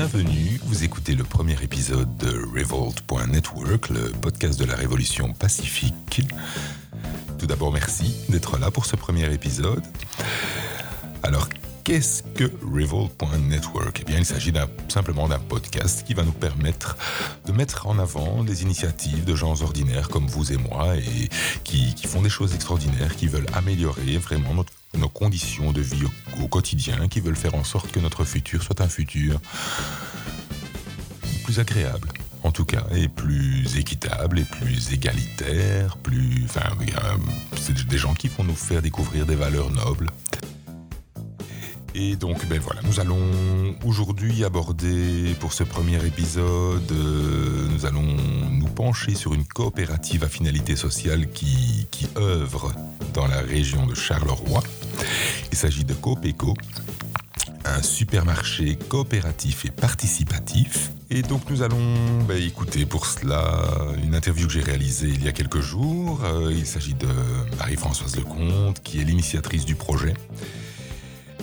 Bienvenue, vous écoutez le premier épisode de Revolt.network, le podcast de la révolution pacifique. Tout d'abord, merci d'être là pour ce premier épisode. Alors, Qu'est-ce que Revolt.network Eh bien, il s'agit simplement d'un podcast qui va nous permettre de mettre en avant des initiatives de gens ordinaires comme vous et moi et qui, font des choses extraordinaires, qui veulent améliorer vraiment nos conditions de vie au, quotidien, qui veulent faire en sorte que notre futur soit un futur plus agréable en tout cas, et plus équitable, et plus égalitaire, plus... Enfin, c'est des gens qui vont nous faire découvrir des valeurs nobles. Donc, ben voilà, nous allons aujourd'hui aborder pour ce premier épisode, euh, nous allons nous pencher sur une coopérative à finalité sociale qui, qui œuvre dans la région de Charleroi. Il s'agit de Copeco, un supermarché coopératif et participatif. Et donc nous allons ben, écouter pour cela une interview que j'ai réalisée il y a quelques jours. Euh, il s'agit de Marie-Françoise Lecomte, qui est l'initiatrice du projet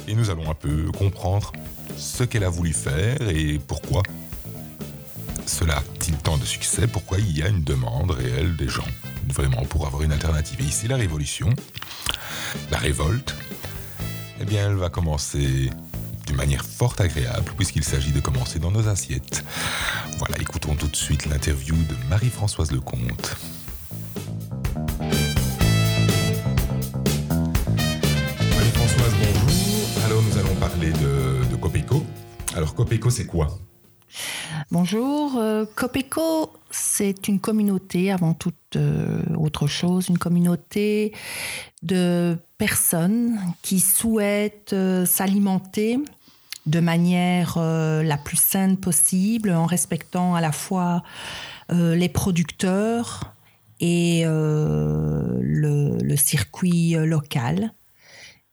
et nous allons un peu comprendre ce qu'elle a voulu faire et pourquoi cela a-t-il tant de succès, pourquoi il y a une demande réelle des gens, vraiment pour avoir une alternative. Et ici, la révolution, la révolte, eh bien, elle va commencer d'une manière fort agréable, puisqu'il s'agit de commencer dans nos assiettes. Voilà, écoutons tout de suite l'interview de Marie-Françoise Lecomte. Copeco, c'est quoi? Bonjour, euh, Copeco, c'est une communauté avant toute euh, autre chose, une communauté de personnes qui souhaitent euh, s'alimenter de manière la plus saine possible, en respectant à la fois les producteurs et le, le, circuit local.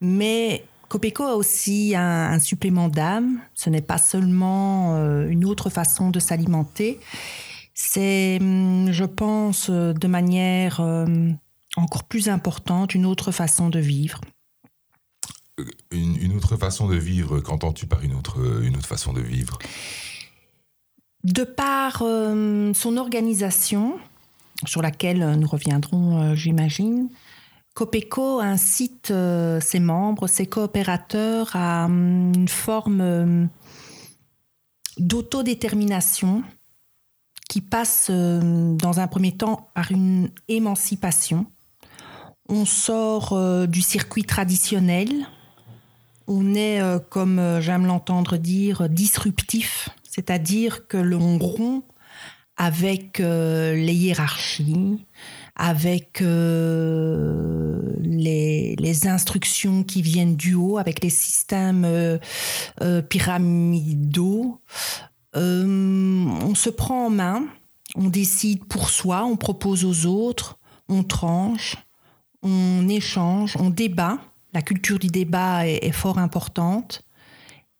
Mais Copeco a aussi un, supplément d'âme. Ce n'est pas seulement euh, une autre façon de s'alimenter. C'est, hum, je pense, euh, de manière euh, encore plus importante, une autre façon de vivre. Une, autre façon de vivre, qu'entends-tu par une autre, une autre façon de vivre? De par son organisation, sur laquelle nous reviendrons, j'imagine, Copeco incite euh, ses membres, ses coopérateurs à hum, une forme hum, d'autodétermination qui passe hum, dans un premier temps par une émancipation. On sort euh, du circuit traditionnel, on est, euh, comme j'aime l'entendre dire, disruptif, c'est-à-dire que l'on rompt avec les hiérarchies, avec euh, les, instructions qui viennent du haut, avec les systèmes euh, euh, pyramidaux. on se prend en main, on décide pour soi, on propose aux autres, on tranche, on échange, on débat. La culture du débat est, fort importante.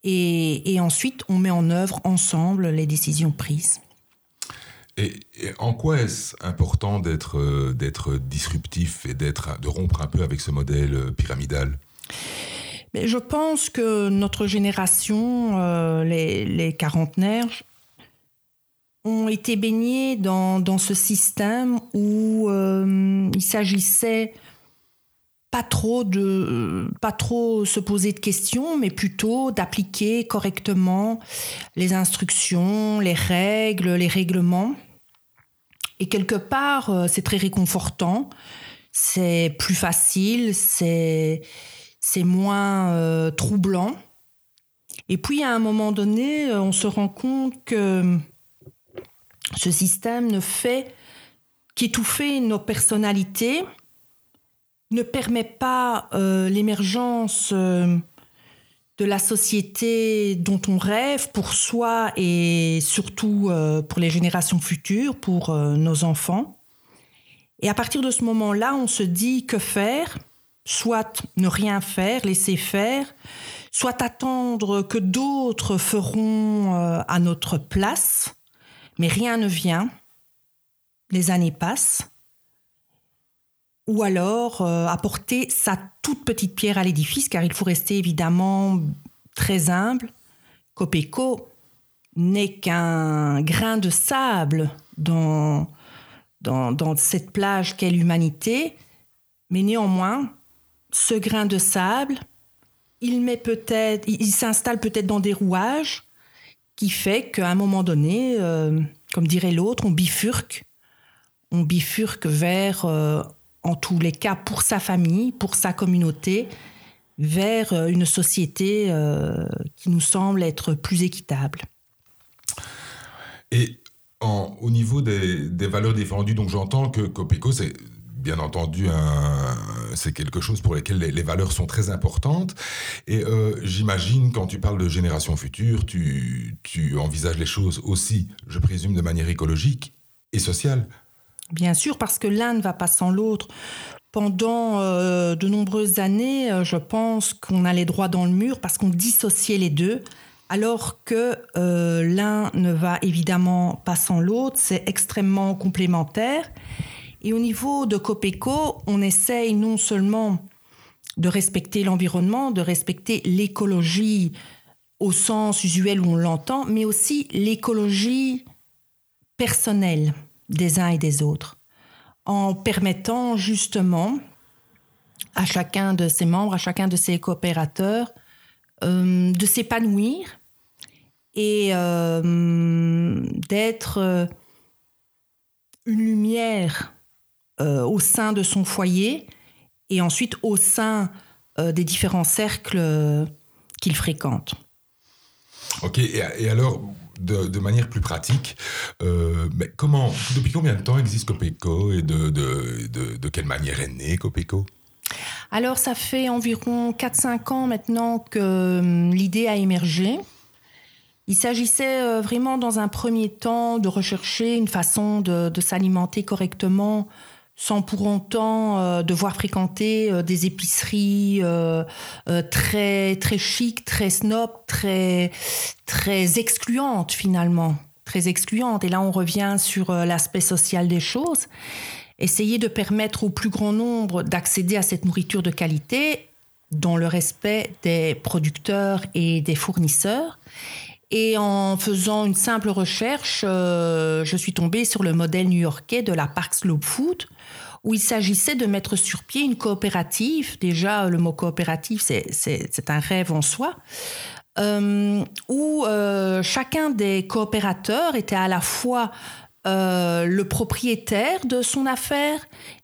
et, ensuite, on met en œuvre ensemble les décisions prises. Et, en quoi est-ce important d'être euh, d'être disruptif et d'être de rompre un peu avec ce modèle euh, pyramidal? Mais Je pense que notre génération, euh, les, les, quarantenaires, ont été baignés dans, ce système où il s'agissait pas trop de pas trop se poser de questions mais plutôt d'appliquer correctement les instructions, les règles, les règlements et quelque part, euh, c'est très réconfortant, c'est plus facile, c'est moins euh, troublant. Et puis à un moment donné, euh, on se rend compte que ce système ne fait qu'étouffer nos personnalités, ne permet pas l'émergence de la société dont on rêve pour soi et surtout euh, pour les générations futures, pour euh, nos enfants. Et à partir de ce moment-là, on se dit que faire Soit ne rien faire, laisser faire, soit attendre que d'autres feront euh, à notre place, mais rien ne vient. Les années passent ou alors euh, apporter sa toute petite pierre à l'édifice, car il faut rester évidemment très humble. Copeco n'est qu'un grain de sable dans, dans, cette plage qu'est l'humanité, mais néanmoins, ce grain de sable, il met peut-être, il, s'installe peut-être dans des rouages, qui fait qu'à un moment donné, euh, comme dirait l'autre, on bifurque, on bifurque vers, euh, en tous les cas, pour sa famille, pour sa communauté, vers euh, une société qui nous semble être plus équitable. Et au niveau des, des, valeurs défendues, donc j'entends que Copeco, c'est bien entendu, c'est quelque chose pour lequel les, valeurs sont très importantes. Et euh, j'imagine, quand tu parles de génération future, tu, envisages les choses aussi, je présume, de manière écologique et sociale. Bien sûr, parce que l'un ne va pas sans l'autre. Pendant euh, de nombreuses années, euh, je pense qu'on allait droit dans le mur parce qu'on dissociait les deux, alors que l'un ne va évidemment pas sans l'autre, c'est extrêmement complémentaire. Et au niveau de Copeco, on essaye non seulement de respecter l'environnement, de respecter l'écologie au sens usuel où on l'entend, mais aussi l'écologie personnelle des uns et des autres, en permettant justement à chacun de ses membres, à chacun de ses coopérateurs, euh, de s'épanouir et euh, d'être euh, une lumière au sein de son foyer et ensuite au sein des différents cercles qu'il fréquente. Ok, et, alors, de, manière plus pratique, mais comment, depuis combien de temps existe Copeco et de, de, quelle manière est né Copeco? Alors, ça fait environ 4-5 ans maintenant que l'idée a émergé. Il s'agissait vraiment dans un premier temps de rechercher une façon de, s'alimenter correctement sans pour autant euh, devoir fréquenter euh, des épiceries euh, très très chic, très snob, très très excluantes finalement, très excluantes. Et là, on revient sur l'aspect social des choses. Essayer de permettre au plus grand nombre d'accéder à cette nourriture de qualité dans le respect des producteurs et des fournisseurs et en faisant une simple recherche, euh, je suis tombée sur le modèle new-yorkais de la Park Slope Food, où il s'agissait de mettre sur pied une coopérative. Déjà, le mot coopérative, c'est un rêve en soi. Euh, où euh, chacun des coopérateurs était à la fois le propriétaire de son affaire,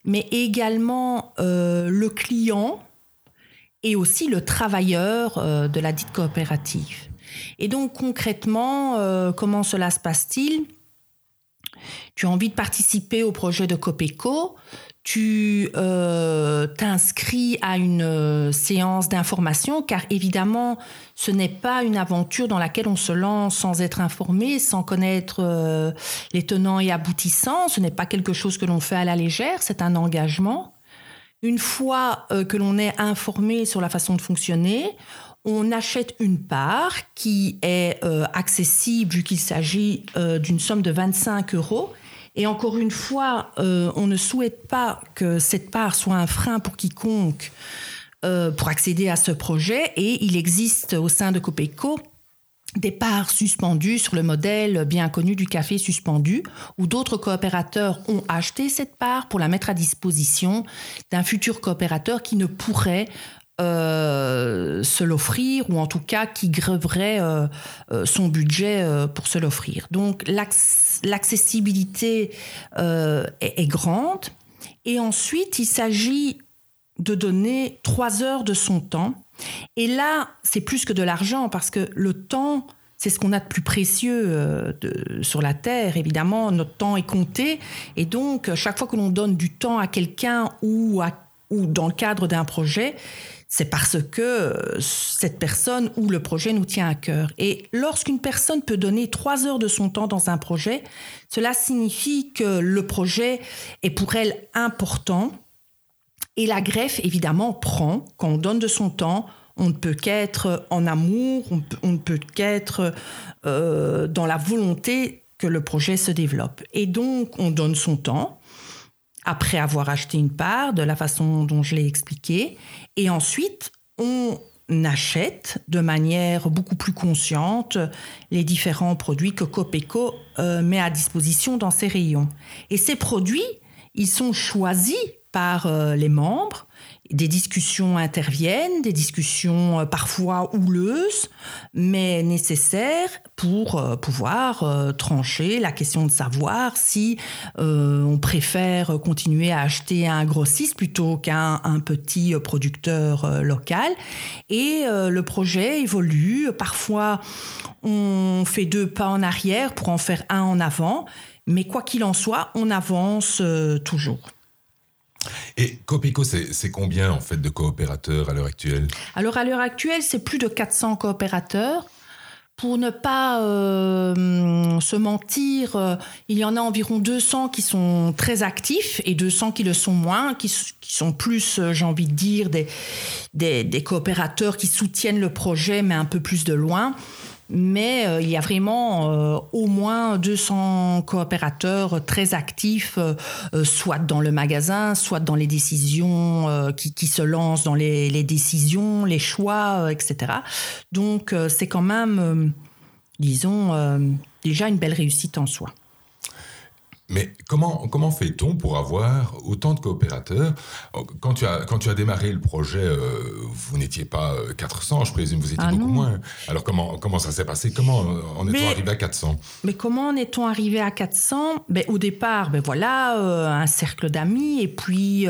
mais également le client et aussi le travailleur de la dite coopérative. Et donc concrètement, euh, comment cela se passe-t-il? Tu as envie de participer au projet de Copeco, tu euh, t'inscris à une euh, séance d'information, car évidemment, ce n'est pas une aventure dans laquelle on se lance sans être informé, sans connaître les tenants et aboutissants. Ce n'est pas quelque chose que l'on fait à la légère, c'est un engagement. Une fois que l'on est informé sur la façon de fonctionner, on achète une part qui est euh, accessible vu qu'il s'agit euh, d'une somme de 25 euros. Et encore une fois, euh, on ne souhaite pas que cette part soit un frein pour quiconque pour accéder à ce projet. Et il existe au sein de Copeco des parts suspendues sur le modèle bien connu du café suspendu, où d'autres coopérateurs ont acheté cette part pour la mettre à disposition d'un futur coopérateur qui ne pourrait euh, se l'offrir ou en tout cas qui greverait euh, euh, son budget pour se l'offrir. Donc l'accessibilité est, grande et ensuite il s'agit de donner trois heures de son temps. Et là, c'est plus que de l'argent parce que le temps, c'est ce qu'on a de plus précieux sur la Terre. Évidemment, notre temps est compté. Et donc, chaque fois que l'on donne du temps à quelqu'un ou dans le cadre d'un projet, c'est parce que euh, cette personne ou le projet nous tient à cœur. Et lorsqu'une personne peut donner trois heures de son temps dans un projet, cela signifie que le projet est pour elle important. Et la greffe, évidemment, prend. Quand on donne de son temps, on ne peut qu'être en amour, on, ne peut qu'être euh, dans la volonté que le projet se développe. Et donc, on donne son temps après avoir acheté une part, de la façon dont je l'ai expliqué. Et ensuite, on achète de manière beaucoup plus consciente les différents produits que Copeco euh, met à disposition dans ses rayons. Et ces produits, ils sont choisis par euh, les membres des discussions interviennent, des discussions euh, parfois houleuses, mais nécessaires pour euh, pouvoir euh, trancher la question de savoir si on préfère continuer à acheter un grossiste plutôt qu'un petit producteur local. Et le projet évolue. Parfois, on fait deux pas en arrière pour en faire un en avant, mais quoi qu'il en soit, on avance toujours. Et Copeco, c'est combien en fait de coopérateurs à l'heure actuelle? Alors à l'heure actuelle, c'est plus de 400 coopérateurs. Pour ne pas euh, se mentir, euh, il y en a environ 200 qui sont très actifs et 200 qui le sont moins, qui, sont plus, euh, j'ai envie de dire, des, coopérateurs qui soutiennent le projet, mais un peu plus de loin mais euh, il y a vraiment euh, au moins 200 coopérateurs très actifs, euh, soit dans le magasin, soit dans les décisions qui, se lancent dans les, décisions, les choix, etc. Donc c'est quand même, disons, déjà une belle réussite en soi. Mais comment, comment fait-on pour avoir autant de coopérateurs quand tu, as, quand tu as démarré le projet, euh, vous n'étiez pas 400, euh, je présume, vous étiez ah beaucoup moins. Alors comment, comment ça s'est passé? Comment en est-on arrivé à 400 Mais comment en est-on arrivé à 400 ben, Au départ, ben voilà, euh, un cercle d'amis, et puis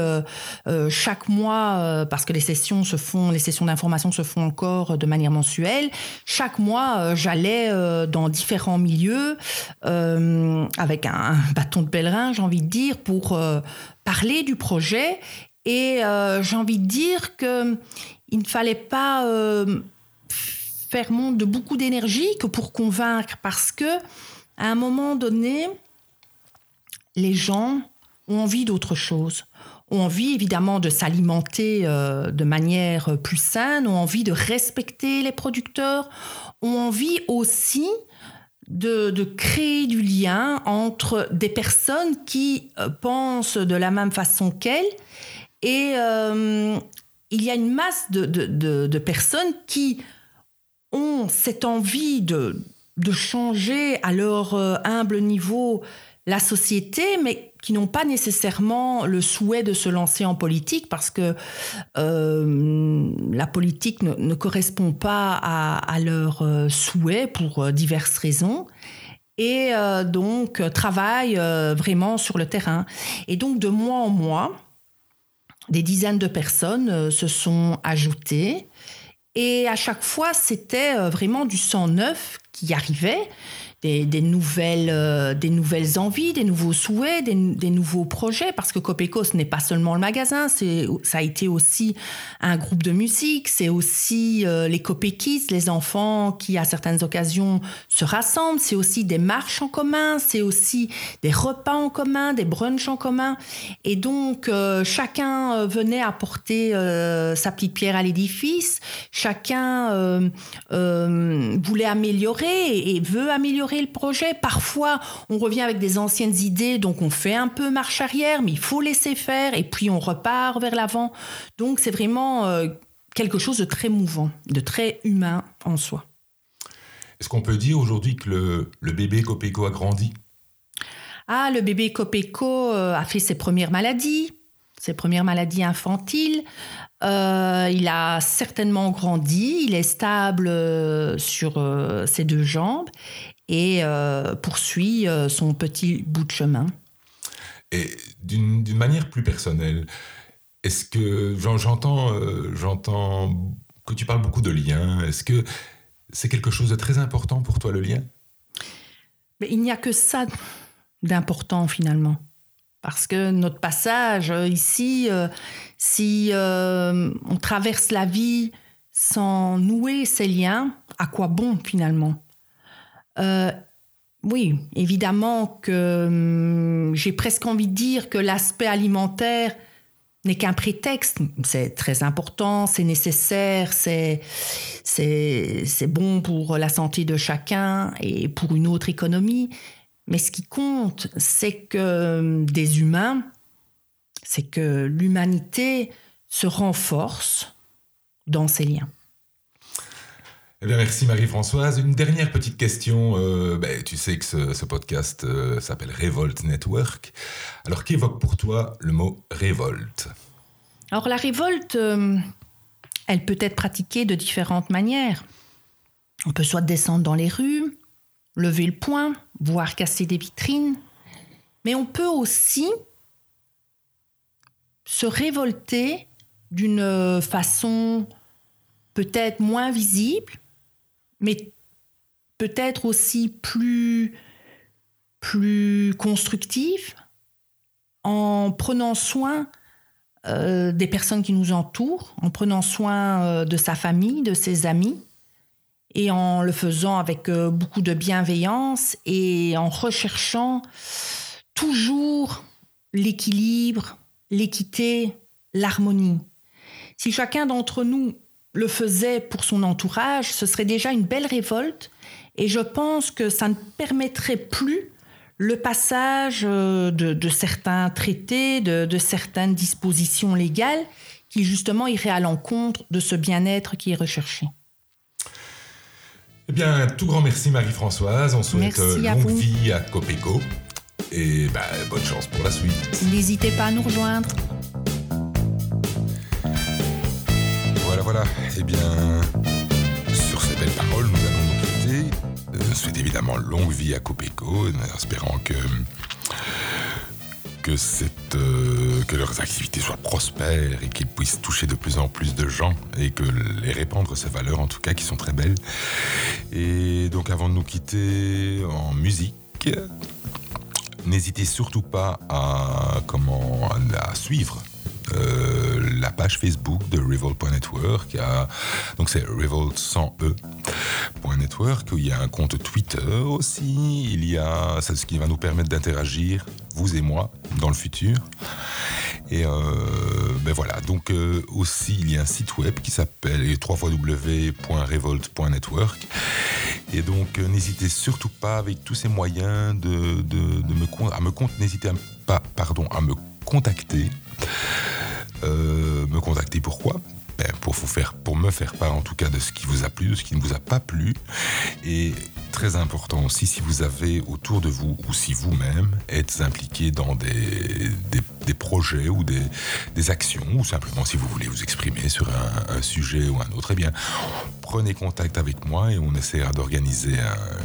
chaque mois, parce que les sessions se font, les sessions d'information se font encore de manière mensuelle, chaque mois, j'allais dans différents milieux avec un, un de pèlerin, j'ai envie de dire, pour euh, parler du projet. Et euh, j'ai envie de dire que il ne fallait pas euh, faire montre de beaucoup d'énergie que pour convaincre, parce que à un moment donné, les gens ont envie d'autre chose. Ont envie évidemment de s'alimenter de manière plus saine, ont envie de respecter les producteurs, ont envie aussi de, créer du lien entre des personnes qui euh, pensent de la même façon qu'elles et euh, il y a une masse de, personnes qui ont cette envie de, changer à leur euh, humble niveau la société, mais qui n'ont pas nécessairement le souhait de se lancer en politique parce que euh, la politique ne, correspond pas à, leurs euh, souhaits pour euh, diverses raisons. Et donc travaillent vraiment sur le terrain. Et donc de mois en mois, des dizaines de personnes se sont ajoutées. Et à chaque fois c'était vraiment du sang neuf qui arrivait des, nouvelles, euh, des nouvelles envies, des nouveaux souhaits, des, nouveaux projets, parce que Copeco, ce n'est pas seulement le magasin, ça a été aussi un groupe de musique, c'est aussi euh, les Copékis, les enfants qui, à certaines occasions, se rassemblent, c'est aussi des marches en commun, c'est aussi des repas en commun, des brunchs en commun. Et donc, euh, chacun venait apporter sa petite pierre à l'édifice, chacun voulait améliorer et veut améliorer le projet. Parfois, on revient avec des anciennes idées, donc on fait un peu marche arrière, mais il faut laisser faire, et puis on repart vers l'avant. Donc c'est vraiment euh, quelque chose de très mouvant, de très humain en soi. Est-ce qu'on peut dire aujourd'hui que le, le bébé Copeco a grandi? Ah, le bébé Copeco euh, a fait ses premières maladies, ses premières maladies infantiles. Euh, il a certainement grandi, il est stable sur ses deux jambes et euh, poursuit euh, son petit bout de chemin. Et d'une manière plus personnelle, est-ce que j'entends euh, j'entends que tu parles beaucoup de liens Est-ce que c'est quelque chose de très important pour toi le lien? Mais Il n'y a que ça d'important finalement. Parce que notre passage ici, si on traverse la vie sans nouer ces liens, à quoi bon finalement? Euh, oui, évidemment que hum, j'ai presque envie de dire que l'aspect alimentaire n'est qu'un prétexte. C'est très important, c'est nécessaire, c'est, c'est, bon pour la santé de chacun et pour une autre économie. Mais ce qui compte, c'est que hum, des humains, c'est que l'humanité se renforce dans ces liens. Eh merci Marie-Françoise. Une dernière petite question. Euh, ben, tu sais que ce, podcast euh, s'appelle Révolte Network. Alors, qu'évoque pour toi le mot révolte? Alors, la révolte, euh, elle peut être pratiquée de différentes manières. On peut soit descendre dans les rues, lever le poing, voire casser des vitrines, mais on peut aussi se révolter d'une façon peut-être moins visible, mais peut-être aussi plus, plus constructive en prenant soin euh, des personnes qui nous entourent, en prenant soin euh, de sa famille, de ses amis, et en le faisant avec euh, beaucoup de bienveillance et en recherchant toujours l'équilibre, l'équité, l'harmonie. Si chacun d'entre nous le faisait pour son entourage, ce serait déjà une belle révolte et je pense que ça ne permettrait plus le passage euh, de, certains traités, de, certaines dispositions légales qui justement iraient à l'encontre de ce bien-être qui est recherché. Eh bien, tout grand merci Marie-Françoise. On souhaite euh, longue vie à Copeco. Et bah, bonne chance pour la suite. N'hésitez pas à nous rejoindre. Voilà. Eh bien, sur ces belles paroles, nous allons nous quitter. Euh, souhaite évidemment longue vie à Copeco, en espérant euh, que leurs activités soient prospères et qu'ils puissent toucher de plus en plus de gens et que les répandre ces valeurs en tout cas qui sont très belles. Et donc avant de nous quitter en musique, n'hésitez surtout pas à, comment, à suivre euh, la page Facebook de Revolt.network. Donc c'est Revolt sans E. .network, il y a un compte Twitter aussi. Il y a, c'est ce qui va nous permettre d'interagir, vous et moi, dans le futur. Et euh, ben voilà, donc euh, aussi il y a un site web qui s'appelle www.revolt.network. Et donc n'hésitez surtout pas avec tous ces moyens de, me, à n'hésitez pas pardon, à me contacter euh, me contacter. Pourquoi? Ben, pour, vous faire, pour me faire part en tout cas de ce qui vous a plu, de ce qui ne vous a pas plu. Et très important aussi, si vous avez autour de vous ou si vous-même êtes impliqué dans des, des, projets ou des, des, actions, ou simplement si vous voulez vous exprimer sur un, sujet ou un autre, eh bien, prenez contact avec moi et on essaiera d'organiser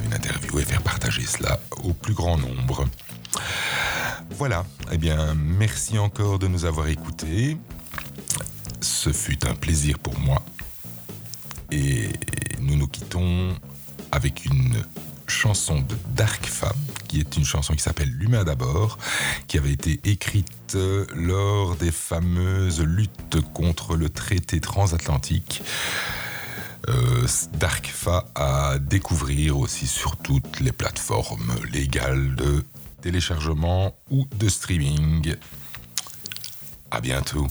une interview et faire partager cela au plus grand nombre. Voilà, eh bien, merci encore de nous avoir écoutés. Ce fut un plaisir pour moi. Et nous nous quittons avec une chanson de Dark Femme, qui est une chanson qui s'appelle L'humain d'abord, qui avait été écrite lors des fameuses luttes contre le traité transatlantique. Euh, Dark Fa à découvrir aussi sur toutes les plateformes légales de téléchargement ou de streaming. À bientôt.